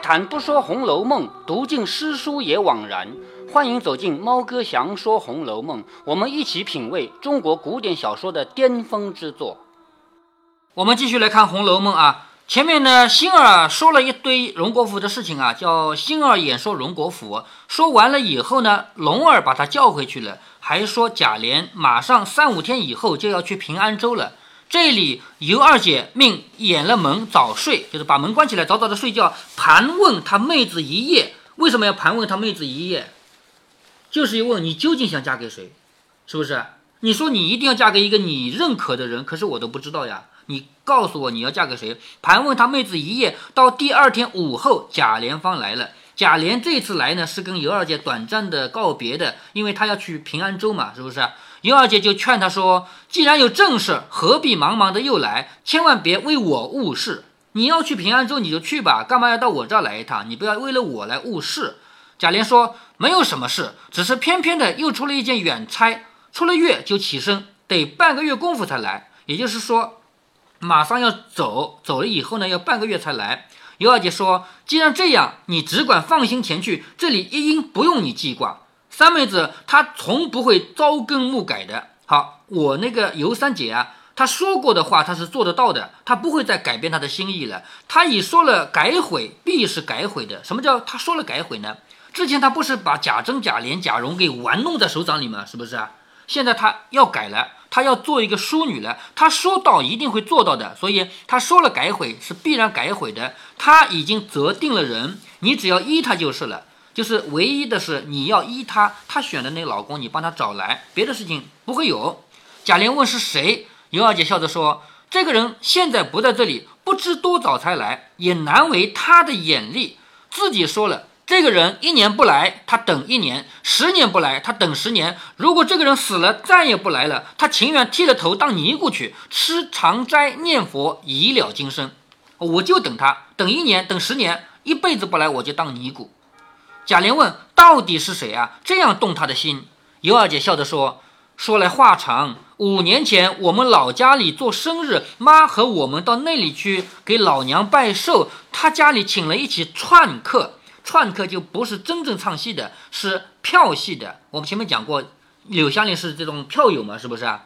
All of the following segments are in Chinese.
谈不说《红楼梦》，读尽诗书也枉然。欢迎走进猫哥祥说《红楼梦》，我们一起品味中国古典小说的巅峰之作。我们继续来看《红楼梦》啊，前面呢，星儿说了一堆荣国府的事情啊，叫星儿演说荣国府。说完了以后呢，龙儿把他叫回去了，还说贾琏马上三五天以后就要去平安州了。这里尤二姐命掩了门早睡，就是把门关起来，早早的睡觉。盘问他妹子一夜，为什么要盘问他妹子一夜？就是要问你究竟想嫁给谁，是不是？你说你一定要嫁给一个你认可的人，可是我都不知道呀。你告诉我你要嫁给谁？盘问他妹子一夜，到第二天午后，贾琏方来了。贾琏这次来呢，是跟尤二姐短暂的告别的，因为他要去平安州嘛，是不是？尤二姐就劝他说：“既然有正事，何必忙忙的又来？千万别为我误事。你要去平安州，你就去吧，干嘛要到我这儿来一趟？你不要为了我来误事。”贾琏说：“没有什么事，只是偏偏的又出了一件远差，出了月就起身，得半个月功夫才来。也就是说，马上要走，走了以后呢，要半个月才来。”尤二姐说：“既然这样，你只管放心前去，这里一应不用你记挂。”三妹子她从不会朝更暮改的。好，我那个尤三姐啊，她说过的话，她是做得到的，她不会再改变她的心意了。她已说了改悔，必是改悔的。什么叫她说了改悔呢？之前她不是把贾珍、贾琏、贾蓉给玩弄在手掌里吗？是不是啊？现在她要改了，她要做一个淑女了。她说到一定会做到的，所以她说了改悔是必然改悔的。她已经择定了人，你只要依她就是了。就是唯一的是，你要依他，他选的那个老公，你帮他找来，别的事情不会有。贾琏问是谁，尤二姐笑着说：“这个人现在不在这里，不知多早才来，也难为他的眼力。自己说了，这个人一年不来，他等一年；十年不来，他等十年。如果这个人死了，再也不来了，他情愿剃了头当尼姑去，吃长斋念佛，以了今生。我就等他，等一年，等十年，一辈子不来，我就当尼姑。”贾琏问：“到底是谁啊？这样动他的心？”尤二姐笑着说：“说来话长。五年前我们老家里做生日，妈和我们到那里去给老娘拜寿，她家里请了一起串客。串客就不是真正唱戏的，是票戏的。我们前面讲过，柳湘莲是这种票友嘛，是不是啊？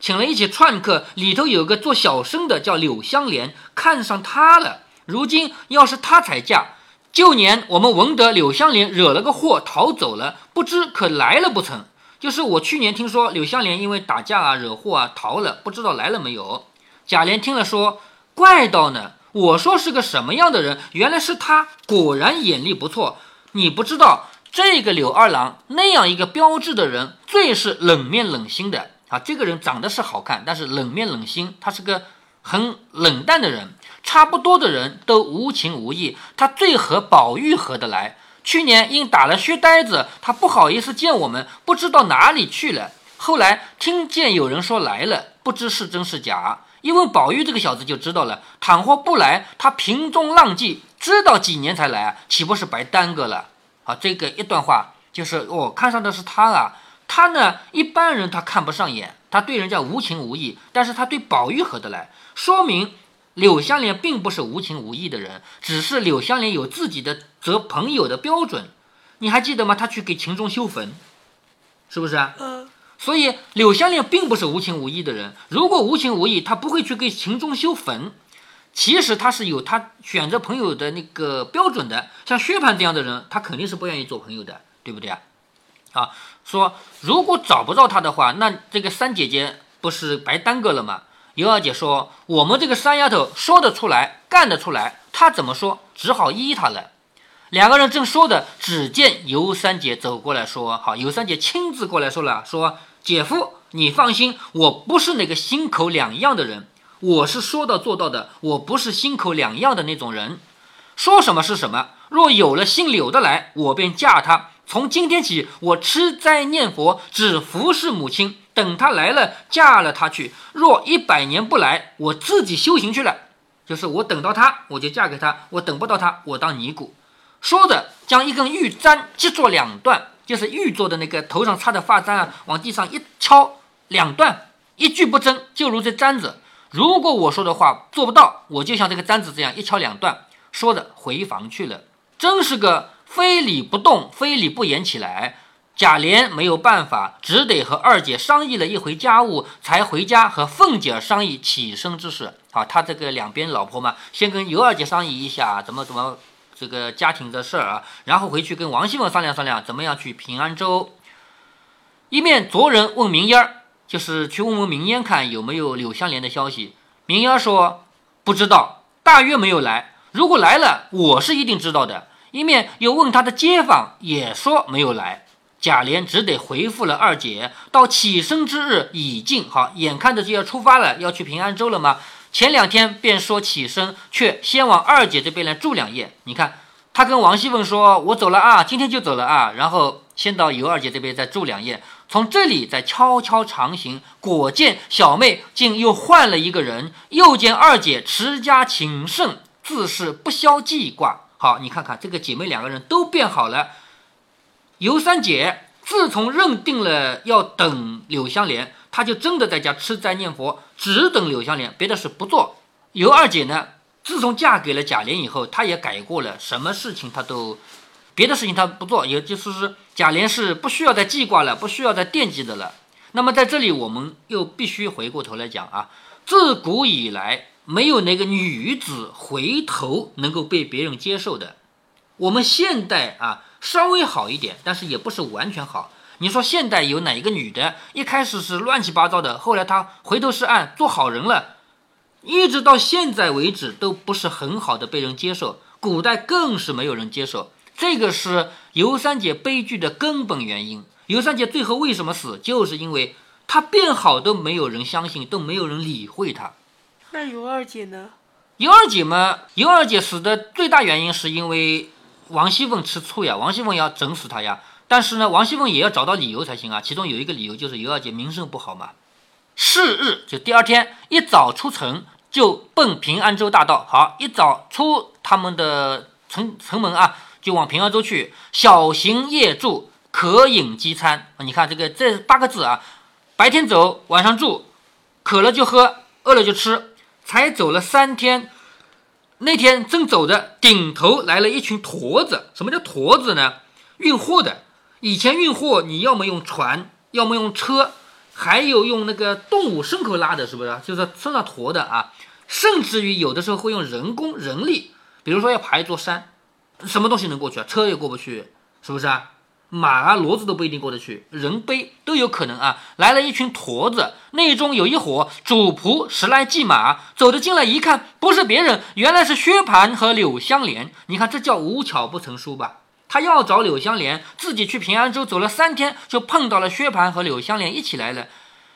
请了一起串客，里头有个做小生的叫柳湘莲，看上他了。如今要是她才嫁。”旧年我们闻得柳湘莲惹了个祸逃走了，不知可来了不成？就是我去年听说柳湘莲因为打架啊惹祸啊逃了，不知道来了没有？贾琏听了说：“怪道呢，我说是个什么样的人，原来是他，果然眼力不错。你不知道这个柳二郎那样一个标致的人，最是冷面冷心的啊。这个人长得是好看，但是冷面冷心，他是个很冷淡的人。”差不多的人都无情无义，他最和宝玉合得来。去年因打了薛呆子，他不好意思见我们，不知道哪里去了。后来听见有人说来了，不知是真是假。一问宝玉这个小子就知道了。倘或不来，他平中浪迹，知道几年才来？岂不是白耽搁了？好，这个一段话就是我看上的是他啊。他呢，一般人他看不上眼，他对人家无情无义，但是他对宝玉合得来，说明。柳湘莲并不是无情无义的人，只是柳湘莲有自己的择朋友的标准。你还记得吗？他去给秦钟修坟，是不是啊？嗯。所以柳湘莲并不是无情无义的人。如果无情无义，他不会去给秦钟修坟。其实他是有他选择朋友的那个标准的。像薛蟠这样的人，他肯定是不愿意做朋友的，对不对啊？啊，说如果找不到他的话，那这个三姐姐不是白耽搁了吗？尤二姐说：“我们这个三丫头说得出来，干得出来，她怎么说，只好依她了。”两个人正说的，只见尤三姐走过来说：“好，尤三姐亲自过来说了，说姐夫，你放心，我不是那个心口两样的人，我是说到做到的，我不是心口两样的那种人，说什么是什么。若有了姓柳的来，我便嫁他。从今天起，我吃斋念佛，只服侍母亲。”等他来了，嫁了他去。若一百年不来，我自己修行去了。就是我等到他，我就嫁给他；我等不到他，我当尼姑。说着，将一根玉簪击作两段，就是玉做的那个头上插的发簪啊，往地上一敲，两段，一句不争，就如这簪子。如果我说的话做不到，我就像这个簪子这样一敲两段。说着回房去了。真是个非礼不动，非礼不言起来。贾琏没有办法，只得和二姐商议了一回家务，才回家和凤姐商议起身之事。好，他这个两边老婆嘛，先跟尤二姐商议一下怎么怎么这个家庭的事儿啊，然后回去跟王熙凤商量商量怎么样去平安州。一面着人问明烟儿，就是去问问明烟看有没有柳香莲的消息。明烟说不知道，大约没有来。如果来了，我是一定知道的。一面又问他的街坊，也说没有来。贾琏只得回复了二姐，到起身之日已近，好，眼看着就要出发了，要去平安州了吗？前两天便说起身，却先往二姐这边来住两夜。你看，他跟王熙凤说：“我走了啊，今天就走了啊。”然后先到尤二姐这边再住两夜，从这里再悄悄长行。果见小妹竟又换了一个人，又见二姐持家谨慎，自是不消记挂。好，你看看这个姐妹两个人都变好了。尤三姐自从认定了要等柳香莲，她就真的在家吃斋念佛，只等柳香莲，别的事不做。尤二姐呢，自从嫁给了贾琏以后，她也改过了，什么事情她都，别的事情她不做，也就是说，贾琏是不需要再记挂了，不需要再惦记的了。那么在这里，我们又必须回过头来讲啊，自古以来没有哪个女子回头能够被别人接受的。我们现代啊。稍微好一点，但是也不是完全好。你说现代有哪一个女的，一开始是乱七八糟的，后来她回头是岸，做好人了，一直到现在为止都不是很好的被人接受。古代更是没有人接受，这个是尤三姐悲剧的根本原因。尤三姐最后为什么死，就是因为她变好都没有人相信，都没有人理会她。那尤二姐呢？尤二姐嘛，尤二姐死的最大原因是因为。王熙凤吃醋呀，王熙凤要整死他呀。但是呢，王熙凤也要找到理由才行啊。其中有一个理由就是尤二姐名声不好嘛。是日就第二天一早出城，就奔平安州大道。好，一早出他们的城城门啊，就往平安州去。小行夜住，可饮饥餐。你看这个这八个字啊，白天走，晚上住，渴了就喝，饿了就吃。才走了三天。那天正走着，顶头来了一群驼子。什么叫驼子呢？运货的。以前运货，你要么用船，要么用车，还有用那个动物牲口拉的，是不是？就是身上驮的啊。甚至于有的时候会用人工人力，比如说要爬一座山，什么东西能过去啊？车也过不去，是不是啊？马啊，骡子都不一定过得去，人背都有可能啊。来了一群驼子，内中有一伙主仆十来骑马，走得进来一看，不是别人，原来是薛蟠和柳香莲。你看这叫无巧不成书吧？他要找柳香莲，自己去平安州走了三天，就碰到了薛蟠和柳香莲一起来了。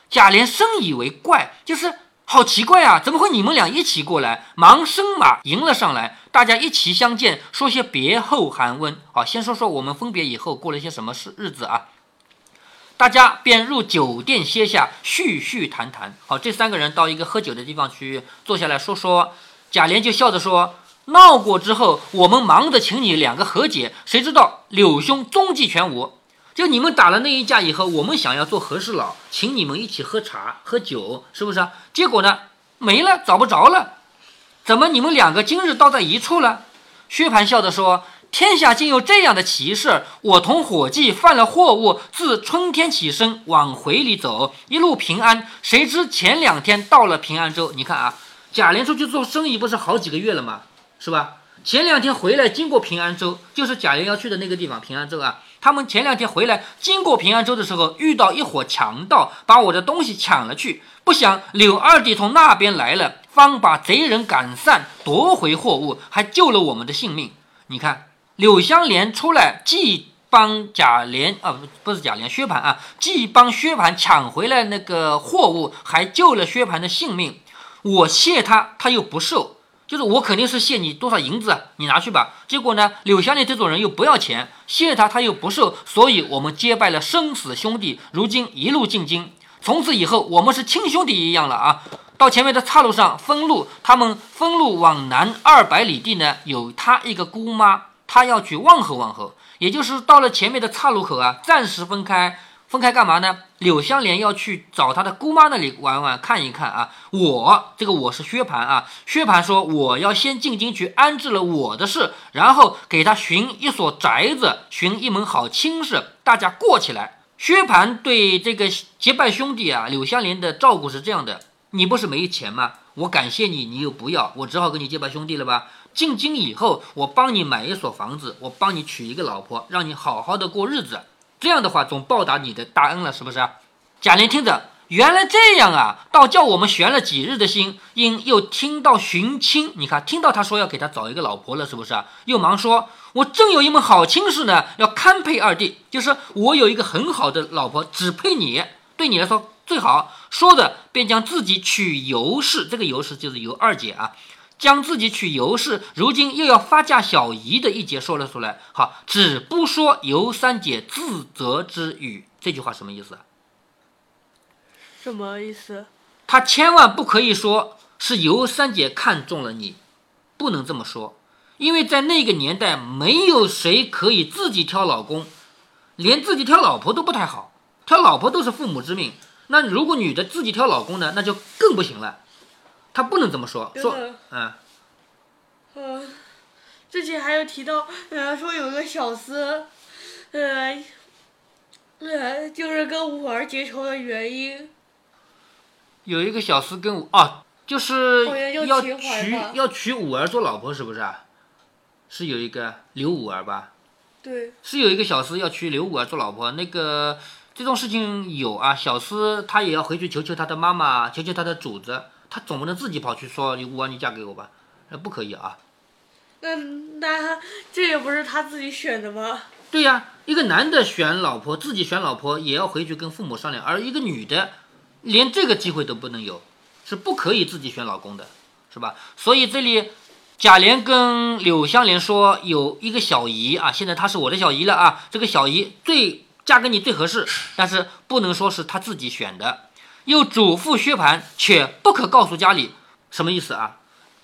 贾琏深以为怪，就是。好奇怪啊！怎么会你们俩一起过来？忙生马迎了上来，大家一齐相见，说些别后寒温。好，先说说我们分别以后过了些什么事日子啊？大家便入酒店歇下，叙叙谈谈。好，这三个人到一个喝酒的地方去坐下来说说。贾琏就笑着说：“闹过之后，我们忙着请你两个和解，谁知道柳兄踪迹全无。”就你们打了那一架以后，我们想要做和事佬，请你们一起喝茶喝酒，是不是啊？结果呢，没了，找不着了。怎么你们两个今日倒在一处了？薛蟠笑着说：“天下竟有这样的奇事！我同伙计犯了货物，自春天起身往回里走，一路平安。谁知前两天到了平安州，你看啊，贾琏出去做生意不是好几个月了吗？是吧？前两天回来经过平安州，就是贾琏要去的那个地方，平安州啊。”他们前两天回来，经过平安州的时候，遇到一伙强盗，把我的东西抢了去。不想柳二弟从那边来了，方把贼人赶散，夺回货物，还救了我们的性命。你看，柳香莲出来，既帮贾琏啊，不不是贾琏，薛蟠啊，既帮薛蟠抢回来那个货物，还救了薛蟠的性命。我谢他，他又不受。就是我肯定是谢你多少银子，你拿去吧。结果呢，柳香莲这种人又不要钱，谢他他又不受，所以我们结拜了生死兄弟。如今一路进京，从此以后我们是亲兄弟一样了啊！到前面的岔路上分路，他们分路往南二百里地呢，有他一个姑妈，他要去问候问候。也就是到了前面的岔路口啊，暂时分开，分开干嘛呢？柳香莲要去找她的姑妈那里玩玩，看一看啊。我这个我是薛蟠啊。薛蟠说我要先进京去安置了我的事，然后给他寻一所宅子，寻一门好亲事，大家过起来。薛蟠对这个结拜兄弟啊，柳香莲的照顾是这样的：你不是没钱吗？我感谢你，你又不要，我只好跟你结拜兄弟了吧。进京以后，我帮你买一所房子，我帮你娶一个老婆，让你好好的过日子。这样的话，总报答你的大恩了，是不是？贾琏听着，原来这样啊，倒叫我们悬了几日的心。因又听到寻亲，你看，听到他说要给他找一个老婆了，是不是？又忙说，我正有一门好亲事呢，要堪配二弟，就是我有一个很好的老婆，只配你，对你来说最好。说着，便将自己娶尤氏，这个尤氏就是尤二姐啊。将自己娶尤氏，如今又要发嫁小姨的一节说了出来。好，只不说尤三姐自责之语。这句话什么意思？什么意思？他千万不可以说是尤三姐看中了你，不能这么说，因为在那个年代，没有谁可以自己挑老公，连自己挑老婆都不太好，挑老婆都是父母之命。那如果女的自己挑老公呢，那就更不行了。他不能这么说，说，嗯，嗯，之前还有提到，呃，说有个小厮，呃，呃，就是跟五儿结仇的原因。有一个小厮跟五啊，就是要娶要娶五儿做老婆，是不是啊？是有一个刘五儿吧？对。是有一个小厮要娶刘五儿做老婆，那个这种事情有啊，小厮他也要回去求求他的妈妈，求求他的主子。他总不能自己跑去说你五儿你嫁给我吧，那不可以啊。那那这也不是他自己选的吗？对呀，一个男的选老婆，自己选老婆也要回去跟父母商量，而一个女的连这个机会都不能有，是不可以自己选老公的，是吧？所以这里贾琏跟柳湘莲说有一个小姨啊，现在她是我的小姨了啊，这个小姨最嫁给你最合适，但是不能说是她自己选的。又嘱咐薛蟠，且不可告诉家里，什么意思啊？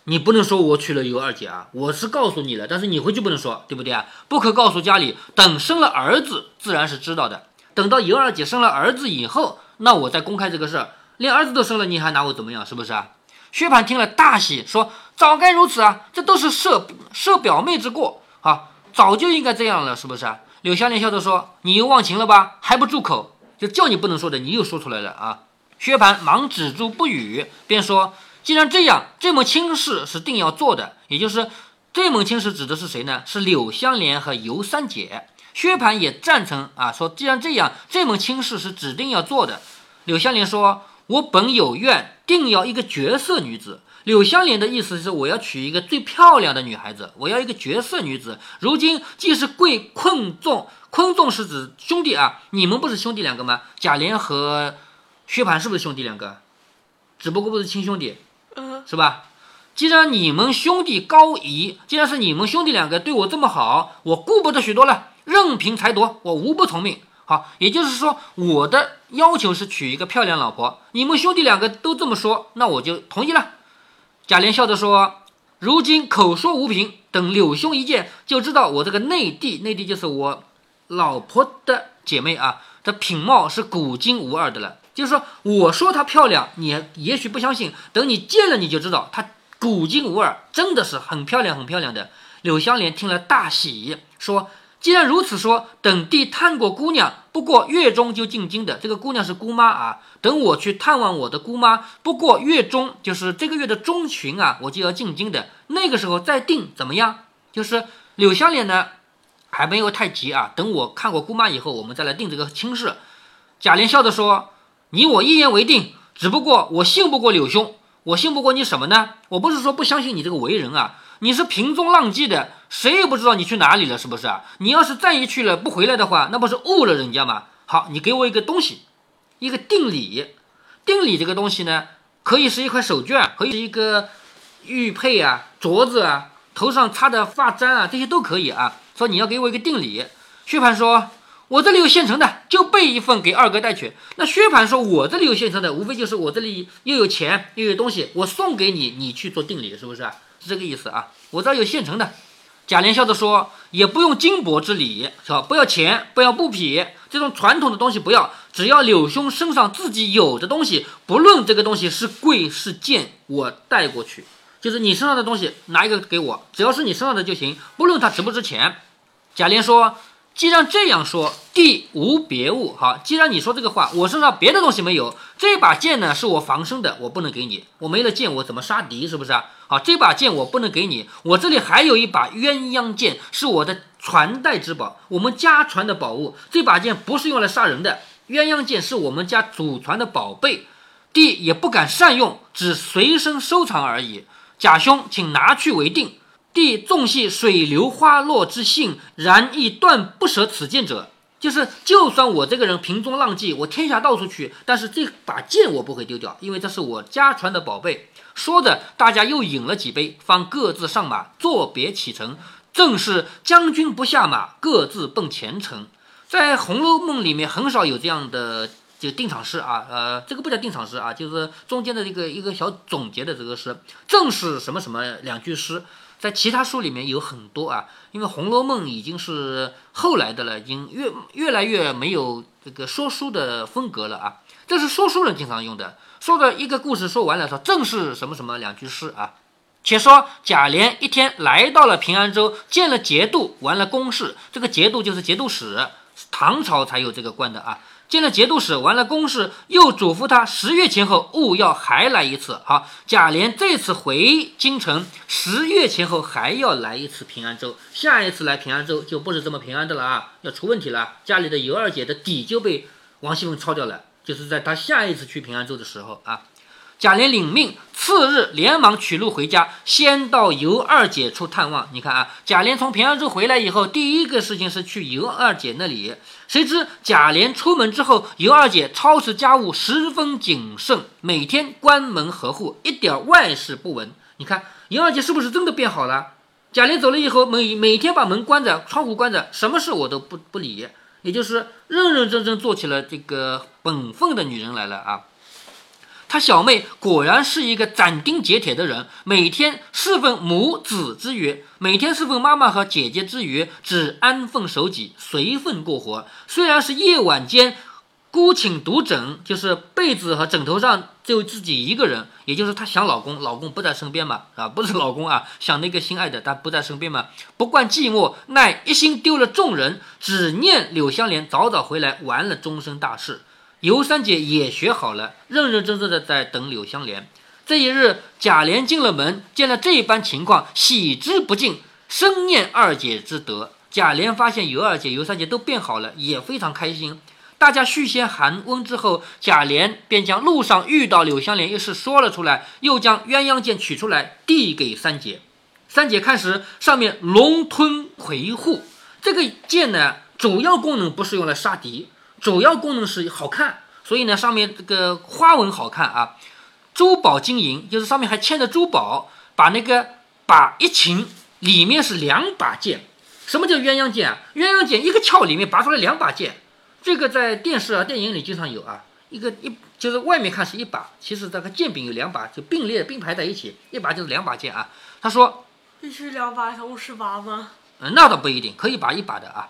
你不能说我娶了尤二姐啊，我是告诉你了，但是你回去不能说，对不对啊？不可告诉家里，等生了儿子，自然是知道的。等到尤二姐生了儿子以后，那我再公开这个事儿。连儿子都生了，你还拿我怎么样？是不是啊？薛蟠听了大喜，说：“早该如此啊，这都是设设表妹之过啊，早就应该这样了，是不是啊？”柳香莲笑着说：“你又忘情了吧？还不住口？就叫你不能说的，你又说出来了啊！”薛蟠忙止住不语，便说：“既然这样，这门亲事是定要做的。也就是这门亲事指的是谁呢？是柳香莲和尤三姐。薛蟠也赞成啊，说既然这样，这门亲事是指定要做的。柳香莲说：‘我本有愿，定要一个绝色女子。’柳香莲的意思是我要娶一个最漂亮的女孩子，我要一个绝色女子。如今既是贵困众，困众是指兄弟啊，你们不是兄弟两个吗？贾琏和。”薛蟠是不是兄弟两个？只不过不是亲兄弟，嗯，是吧？既然你们兄弟高仪，既然是你们兄弟两个对我这么好，我顾不得许多了，任凭裁夺，我无不从命。好，也就是说，我的要求是娶一个漂亮老婆。你们兄弟两个都这么说，那我就同意了。贾琏笑着说：“如今口说无凭，等柳兄一见，就知道我这个内弟，内弟就是我老婆的姐妹啊，这品貌是古今无二的了。”就是说，我说她漂亮，你也许不相信。等你见了，你就知道她古今无二，真的是很漂亮，很漂亮的。柳香莲听了大喜，说：“既然如此说，等弟探过姑娘，不过月中就进京的。这个姑娘是姑妈啊。等我去探望我的姑妈，不过月中，就是这个月的中旬啊，我就要进京的。那个时候再定怎么样？就是柳香莲呢，还没有太急啊。等我看过姑妈以后，我们再来定这个亲事。”贾琏笑着说。你我一言为定，只不过我信不过柳兄，我信不过你什么呢？我不是说不相信你这个为人啊，你是平中浪迹的，谁也不知道你去哪里了，是不是啊？你要是再一去了不回来的话，那不是误了人家吗？好，你给我一个东西，一个定礼，定礼这个东西呢，可以是一块手绢，可以是一个玉佩啊、镯子啊、头上插的发簪啊，这些都可以啊。说你要给我一个定礼，薛蟠说。我这里有现成的，就备一份给二哥带去。那薛蟠说：“我这里有现成的，无非就是我这里又有钱又有东西，我送给你，你去做定礼，是不是？是这个意思啊？我这有现成的。”贾琏笑着说：“也不用金帛之礼，是吧？不要钱，不要布匹，这种传统的东西不要，只要柳兄身上自己有的东西，不论这个东西是贵是贱，我带过去。就是你身上的东西拿一个给我，只要是你身上的就行，不论它值不值钱。贾琏说。既然这样说，地无别物。好，既然你说这个话，我身上别的东西没有。这把剑呢，是我防身的，我不能给你。我没了剑，我怎么杀敌？是不是啊？好，这把剑我不能给你。我这里还有一把鸳鸯剑，是我的传代之宝，我们家传的宝物。这把剑不是用来杀人的，鸳鸯剑是我们家祖传的宝贝，地也不敢善用，只随身收藏而已。贾兄，请拿去为定。弟纵系水流花落之性，然亦断不舍此剑者。就是，就算我这个人平中浪迹，我天下到处去，但是这把剑我不会丢掉，因为这是我家传的宝贝。说着，大家又饮了几杯，方各自上马，作别启程。正是将军不下马，各自奔前程。在《红楼梦》里面很少有这样的就定场诗啊，呃，这个不叫定场诗啊，就是中间的一个一个小总结的这个诗，正是什么什么两句诗。在其他书里面有很多啊，因为《红楼梦》已经是后来的了，已经越越来越没有这个说书的风格了啊。这是说书人经常用的，说的一个故事说完了，说正是什么什么两句诗啊。且说贾琏一天来到了平安州，见了节度，完了公事。这个节度就是节度使，唐朝才有这个官的啊。见了节度使，完了公事，又嘱咐他十月前后务要还来一次。好，贾琏这次回京城，十月前后还要来一次平安州。下一次来平安州就不是这么平安的了啊，要出问题了。家里的尤二姐的底就被王熙凤抄掉了，就是在他下一次去平安州的时候啊。贾琏领命，次日连忙取路回家，先到尤二姐处探望。你看啊，贾琏从平安州回来以后，第一个事情是去尤二姐那里。谁知贾琏出门之后，尤二姐操持家务十分谨慎，每天关门合户，一点外事不闻。你看尤二姐是不是真的变好了？贾琏走了以后，每每天把门关着，窗户关着，什么事我都不不理，也就是认认真真做起了这个本分的女人来了啊。他小妹果然是一个斩钉截铁的人，每天侍奉母子之余，每天侍奉妈妈和姐姐之余，只安分守己，随份过活。虽然是夜晚间孤寝独枕，就是被子和枕头上只有自己一个人，也就是她想老公，老公不在身边嘛，啊，不是老公啊，想那个心爱的，但不在身边嘛，不惯寂寞，奈一心丢了众人，只念柳香莲早早回来，完了终身大事。尤三姐也学好了，认认真真的在等柳香莲。这一日，贾琏进了门，见了这般情况，喜之不尽，深念二姐之德。贾琏发现尤二姐、尤三姐都变好了，也非常开心。大家续些寒温之后，贾琏便将路上遇到柳香莲一事说了出来，又将鸳鸯剑取出来递给三姐。三姐看时，上面龙吞魁护，这个剑呢，主要功能不是用来杀敌。主要功能是好看，所以呢，上面这个花纹好看啊，珠宝金银，就是上面还嵌着珠宝，把那个把一琴，里面是两把剑。什么叫鸳鸯剑啊？鸳鸯剑一个鞘里面拔出来两把剑，这个在电视啊、电影里经常有啊。一个一就是外面看是一把，其实这个剑柄有两把，就并列并排在一起，一把就是两把剑啊。他说，必须两把同时拔吗？嗯，那倒不一定，可以拔一把的啊。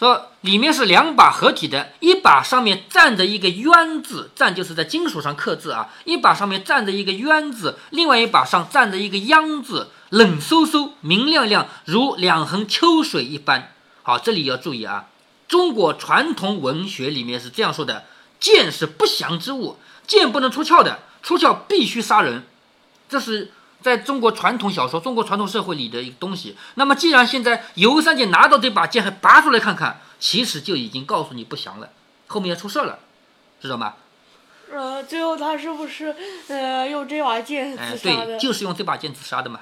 说里面是两把合体的，一把上面站着一个鸳字，站就是在金属上刻字啊。一把上面站着一个鸳字，另外一把上站着一个央字，冷飕飕、明亮亮，如两横秋水一般。好，这里要注意啊，中国传统文学里面是这样说的：剑是不祥之物，剑不能出鞘的，出鞘必须杀人。这是。在中国传统小说、中国传统社会里的一个东西。那么，既然现在尤三姐拿到这把剑还拔出来看看，其实就已经告诉你不祥了，后面要出事了，知道吗？呃，最后他是不是呃用这把剑自杀的？对，就是用这把剑自杀的嘛。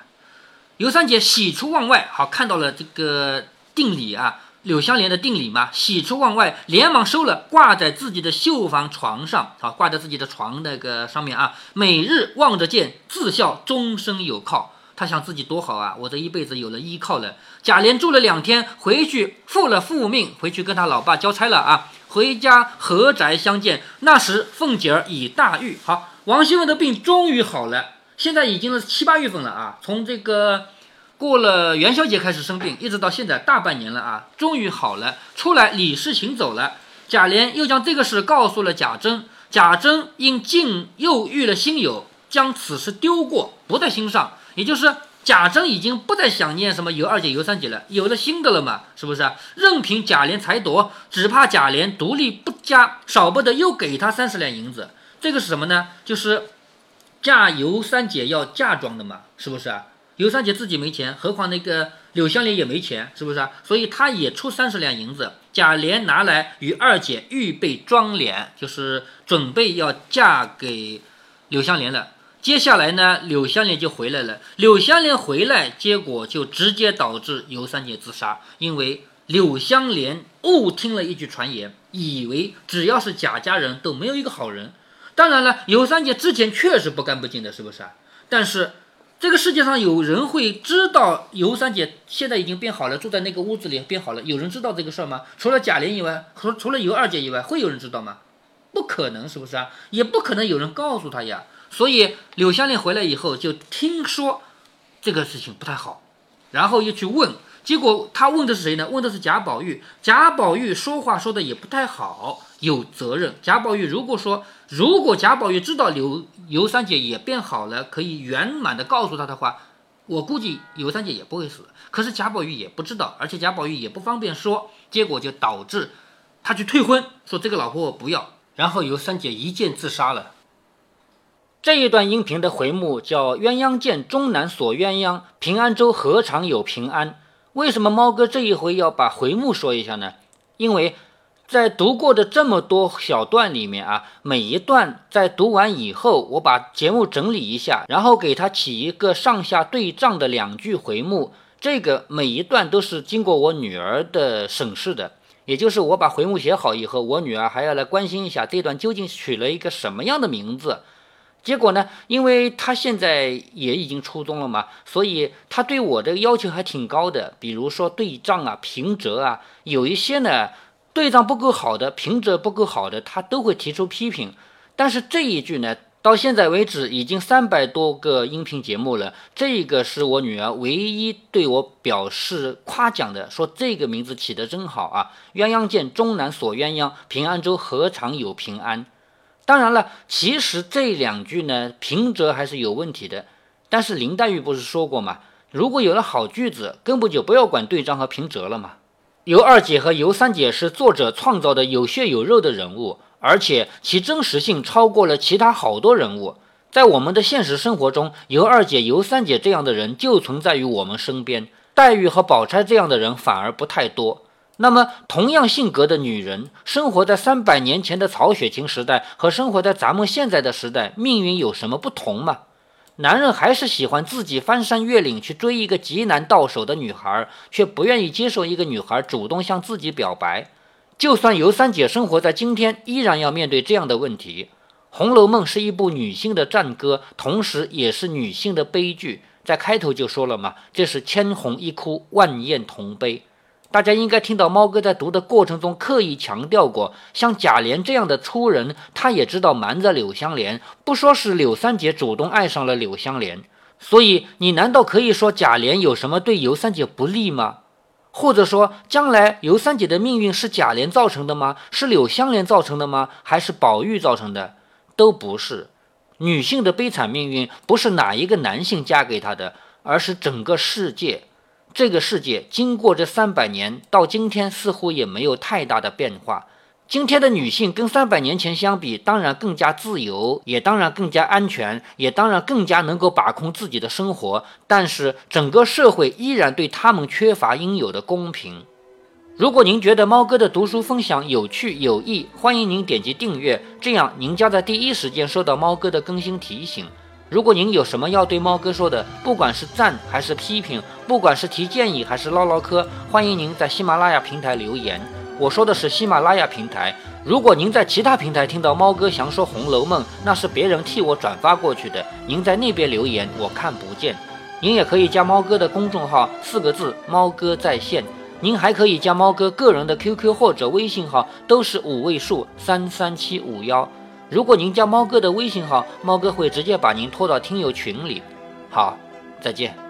尤三姐喜出望外，好看到了这个定理啊。柳香莲的定理嘛，喜出望外，连忙收了，挂在自己的绣房床上，好，挂在自己的床那个上面啊。每日望着剑，自笑终身有靠。他想自己多好啊，我这一辈子有了依靠了。贾琏住了两天，回去复了复命，回去跟他老爸交差了啊。回家合宅相见，那时凤姐儿已大愈。好，王熙凤的病终于好了，现在已经是七八月份了啊。从这个。过了元宵节开始生病，一直到现在大半年了啊，终于好了，出来理事行走了。贾琏又将这个事告诉了贾珍，贾珍因竟又遇了新友，将此事丢过，不在心上。也就是贾珍已经不再想念什么尤二姐、尤三姐了，有了新的了嘛，是不是？任凭贾琏裁夺，只怕贾琏独立不佳，少不得又给他三十两银子。这个是什么呢？就是嫁尤三姐要嫁妆的嘛，是不是啊？尤三姐自己没钱，何况那个柳香莲也没钱，是不是啊？所以她也出三十两银子，贾琏拿来与二姐预备妆奁，就是准备要嫁给柳香莲了。接下来呢，柳香莲就回来了。柳香莲回来，结果就直接导致尤三姐自杀，因为柳香莲误听了一句传言，以为只要是贾家人都没有一个好人。当然了，尤三姐之前确实不干不净的，是不是啊？但是这个世界上有人会知道尤三姐现在已经变好了，住在那个屋子里变好了，有人知道这个事儿吗？除了贾琏以外，除除了尤二姐以外，会有人知道吗？不可能，是不是啊？也不可能有人告诉他呀。所以柳湘莲回来以后就听说这个事情不太好，然后又去问，结果他问的是谁呢？问的是贾宝玉。贾宝玉说话说的也不太好，有责任。贾宝玉如果说，如果贾宝玉知道刘尤三姐也变好了，可以圆满的告诉他的话，我估计尤三姐也不会死。可是贾宝玉也不知道，而且贾宝玉也不方便说，结果就导致他去退婚，说这个老婆我不要，然后尤三姐一剑自杀了。这一段音频的回目叫《鸳鸯剑，终南锁鸳鸯，平安州何尝有平安》。为什么猫哥这一回要把回目说一下呢？因为在读过的这么多小段里面啊，每一段在读完以后，我把节目整理一下，然后给它起一个上下对仗的两句回目。这个每一段都是经过我女儿的审视的，也就是我把回目写好以后，我女儿还要来关心一下这段究竟取了一个什么样的名字。结果呢？因为她现在也已经初中了嘛，所以她对我的要求还挺高的。比如说对仗啊、平仄啊，有一些呢对仗不够好的、平仄不够好的，他都会提出批评。但是这一句呢，到现在为止已经三百多个音频节目了，这个是我女儿唯一对我表示夸奖的，说这个名字起得真好啊！鸳鸯剑，终难锁鸳鸯，平安州何尝有平安？当然了，其实这两句呢，平仄还是有问题的。但是林黛玉不是说过吗？如果有了好句子，根本就不要管对仗和平仄了嘛。尤二姐和尤三姐是作者创造的有血有肉的人物，而且其真实性超过了其他好多人物。在我们的现实生活中，尤二姐、尤三姐这样的人就存在于我们身边，黛玉和宝钗这样的人反而不太多。那么，同样性格的女人，生活在三百年前的曹雪芹时代和生活在咱们现在的时代，命运有什么不同吗？男人还是喜欢自己翻山越岭去追一个极难到手的女孩，却不愿意接受一个女孩主动向自己表白。就算尤三姐生活在今天，依然要面对这样的问题。《红楼梦》是一部女性的战歌，同时也是女性的悲剧。在开头就说了嘛，这是千红一哭，万艳同悲。大家应该听到猫哥在读的过程中刻意强调过，像贾琏这样的粗人，他也知道瞒着柳香莲，不说是柳三姐主动爱上了柳香莲，所以你难道可以说贾琏有什么对尤三姐不利吗？或者说将来尤三姐的命运是贾琏造成的吗？是柳香莲造成的吗？还是宝玉造成的？都不是。女性的悲惨命运不是哪一个男性嫁给她的，而是整个世界。这个世界经过这三百年，到今天似乎也没有太大的变化。今天的女性跟三百年前相比，当然更加自由，也当然更加安全，也当然更加能够把控自己的生活。但是整个社会依然对他们缺乏应有的公平。如果您觉得猫哥的读书分享有趣有益，欢迎您点击订阅，这样您将在第一时间收到猫哥的更新提醒。如果您有什么要对猫哥说的，不管是赞还是批评，不管是提建议还是唠唠嗑，欢迎您在喜马拉雅平台留言。我说的是喜马拉雅平台。如果您在其他平台听到猫哥想说《红楼梦》，那是别人替我转发过去的，您在那边留言我看不见。您也可以加猫哥的公众号，四个字“猫哥在线”。您还可以加猫哥个人的 QQ 或者微信号，都是五位数三三七五幺。如果您加猫哥的微信号，猫哥会直接把您拖到听友群里。好，再见。